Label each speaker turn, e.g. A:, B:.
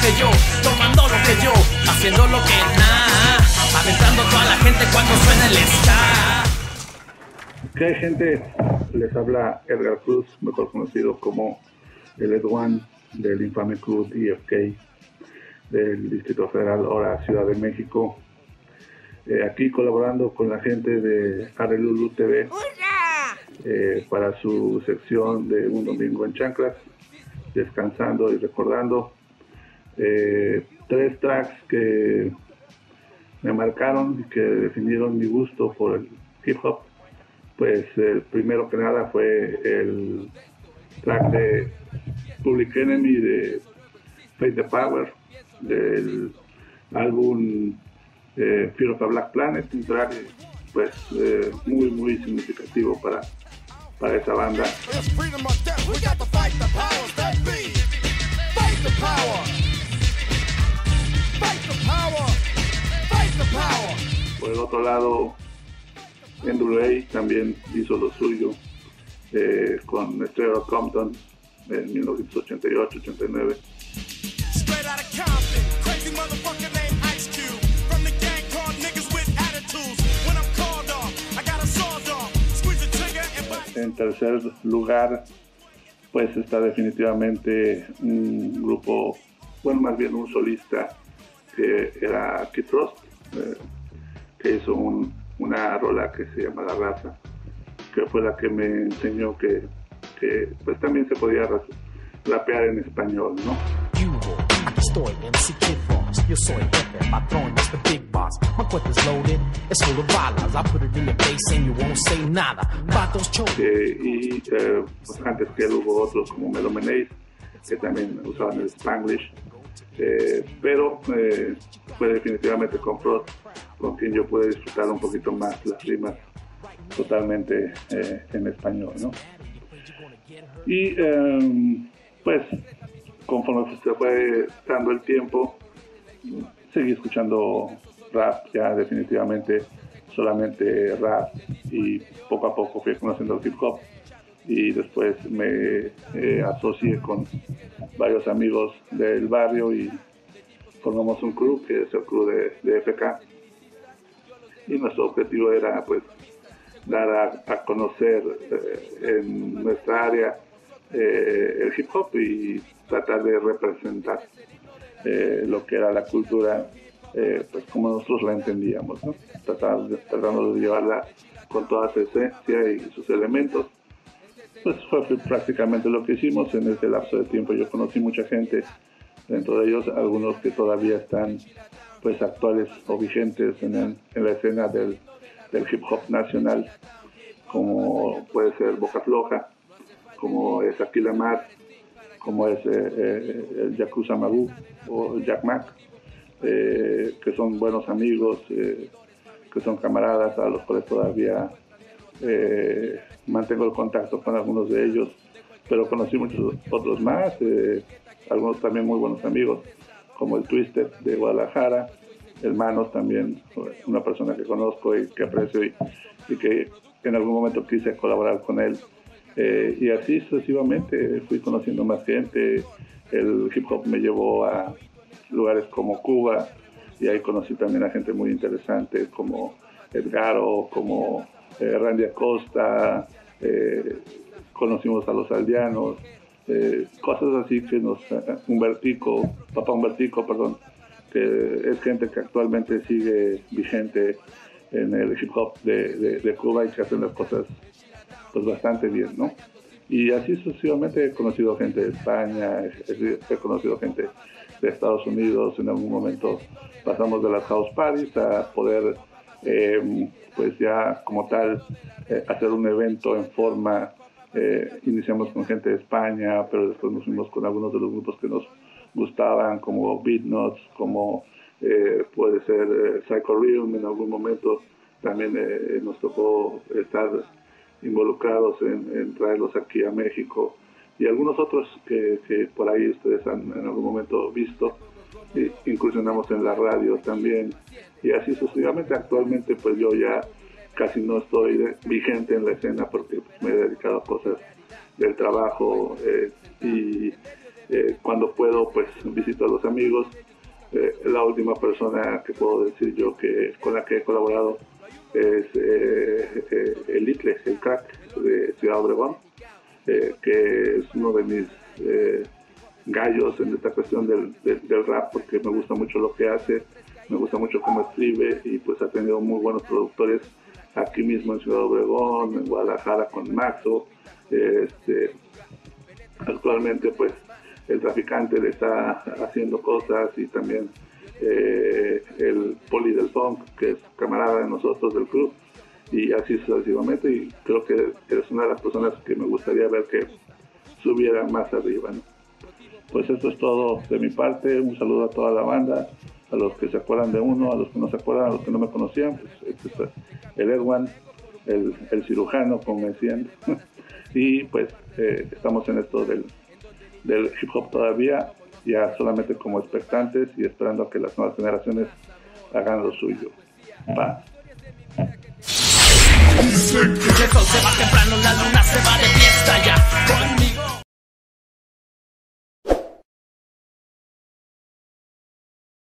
A: que yo, tomando lo que yo, haciendo lo que nada, aventando toda la gente cuando suena el ska.
B: ¿Qué hay gente? Les habla Edgar Cruz, mejor conocido como el Edwan del infame club IFK del Distrito Federal, ahora Ciudad de México. Eh, aquí colaborando con la gente de Arelulu TV eh, para su sección de Un Domingo en Chanclas, descansando y recordando eh, tres tracks que me marcaron y que definieron mi gusto por el hip hop. Pues el primero que nada fue el track de Public Enemy de Fate the Power del álbum eh, Fear of a Black Planet, un track pues eh, muy muy significativo para, para esa banda. Por el otro lado, NWA también hizo lo suyo eh, con Estrella Compton en 1988-89. En tercer lugar, pues está definitivamente un grupo, bueno, más bien un solista que era Kid Frost, eh, hizo una rola que se llama La Raza, que fue la que me enseñó que, que pues también se podía rapear en español, ¿no? Estoy MC Kid Frost, yo soy jefe, patrón, es the big boss. My clip is loaded, it's full of balas. I put it in your face and you won't say nada. Vatos eh, y eh, pues antes que él hubo otros como Melomenace, que también usaban el Spanglish. Eh, pero fue definitivamente con Frost con quien yo pude disfrutar un poquito más las rimas totalmente eh, en español, ¿no? Y em, pues conforme se fue dando el tiempo, seguí escuchando rap, ya definitivamente solamente rap y poco a poco fui conociendo el hip hop y después me eh, asocié con varios amigos del barrio y formamos un club que es el club de, FK y nuestro objetivo era pues dar a, conocer eh, en nuestra área eh, el hip hop y tratar de representar eh, lo que era la cultura, pues como nosotros la entendíamos, ¿no? tratando de llevarla con toda su esencia y sus elementos. Pues fue prácticamente lo que hicimos en ese lapso de tiempo. Yo conocí mucha gente, dentro de ellos algunos que todavía están pues actuales o vigentes en, la escena del, del, hip hop nacional, como puede ser Boca Floja, como es Aquila Mar, como es eh, eh, el Yakuza Magu o Jack Mac, eh, que son buenos amigos, que son camaradas a los cuales todavía mantengo el contacto con algunos de ellos, pero conocí muchos otros más, algunos también muy buenos amigos, como el Twister de Guadalajara, el Manos también, una persona que conozco y que aprecio y, y que en algún momento quise colaborar con él eh, y así sucesivamente fui conociendo más gente. El hip hop me llevó a lugares como Cuba y ahí conocí también a gente muy interesante como Edgaro, como eh, Randy Acosta, eh, conocimos a los aldeanos, cosas así que nos, Humbertico, papá Humbertico, perdón, que es gente que actualmente sigue vigente en el hip hop de, de Cuba y que hacen las cosas pues bastante bien, ¿no? Y así sucesivamente he conocido gente de España, he, conocido gente de Estados Unidos, en algún momento pasamos de las house parties a poder, eh, pues ya como tal, eh, hacer un evento en forma, eh, iniciamos con gente de España, pero después nos fuimos con algunos de los grupos que nos gustaban, como Beatnuts, como puede ser Psycho Realm en algún momento, también nos tocó estar involucrados en, traerlos aquí a México y algunos otros que, por ahí ustedes han en algún momento visto. incursionamos en la radio también y así sucesivamente. Actualmente pues yo ya casi no estoy vigente en la escena porque pues, me he dedicado a cosas del trabajo eh, y Eh, cuando puedo, pues visito a los amigos. Eh, la última persona que puedo decir yo que con la que he colaborado es el Itle, el crack de Ciudad Obregón, que es uno de mis gallos en esta cuestión del, del, rap porque me gusta mucho lo que hace, me gusta mucho cómo escribe y pues ha tenido muy buenos productores aquí mismo en Ciudad Obregón, en Guadalajara con Maxo. Este, actualmente pues el traficante le está haciendo cosas y también eh, el poli del funk que es camarada de nosotros del club y así sucesivamente y creo que es una de las personas que me gustaría ver que subiera más arriba. Pues esto es todo de mi parte, un saludo a toda la banda, a los que se acuerdan de uno, a los que no se acuerdan, a los que no me conocían, pues este es el Edwan, el, cirujano, como decían, y pues eh, estamos en esto del, del hip hop todavía, ya solamente como expectantes y esperando a que las nuevas generaciones hagan lo suyo. Va.
A: El va.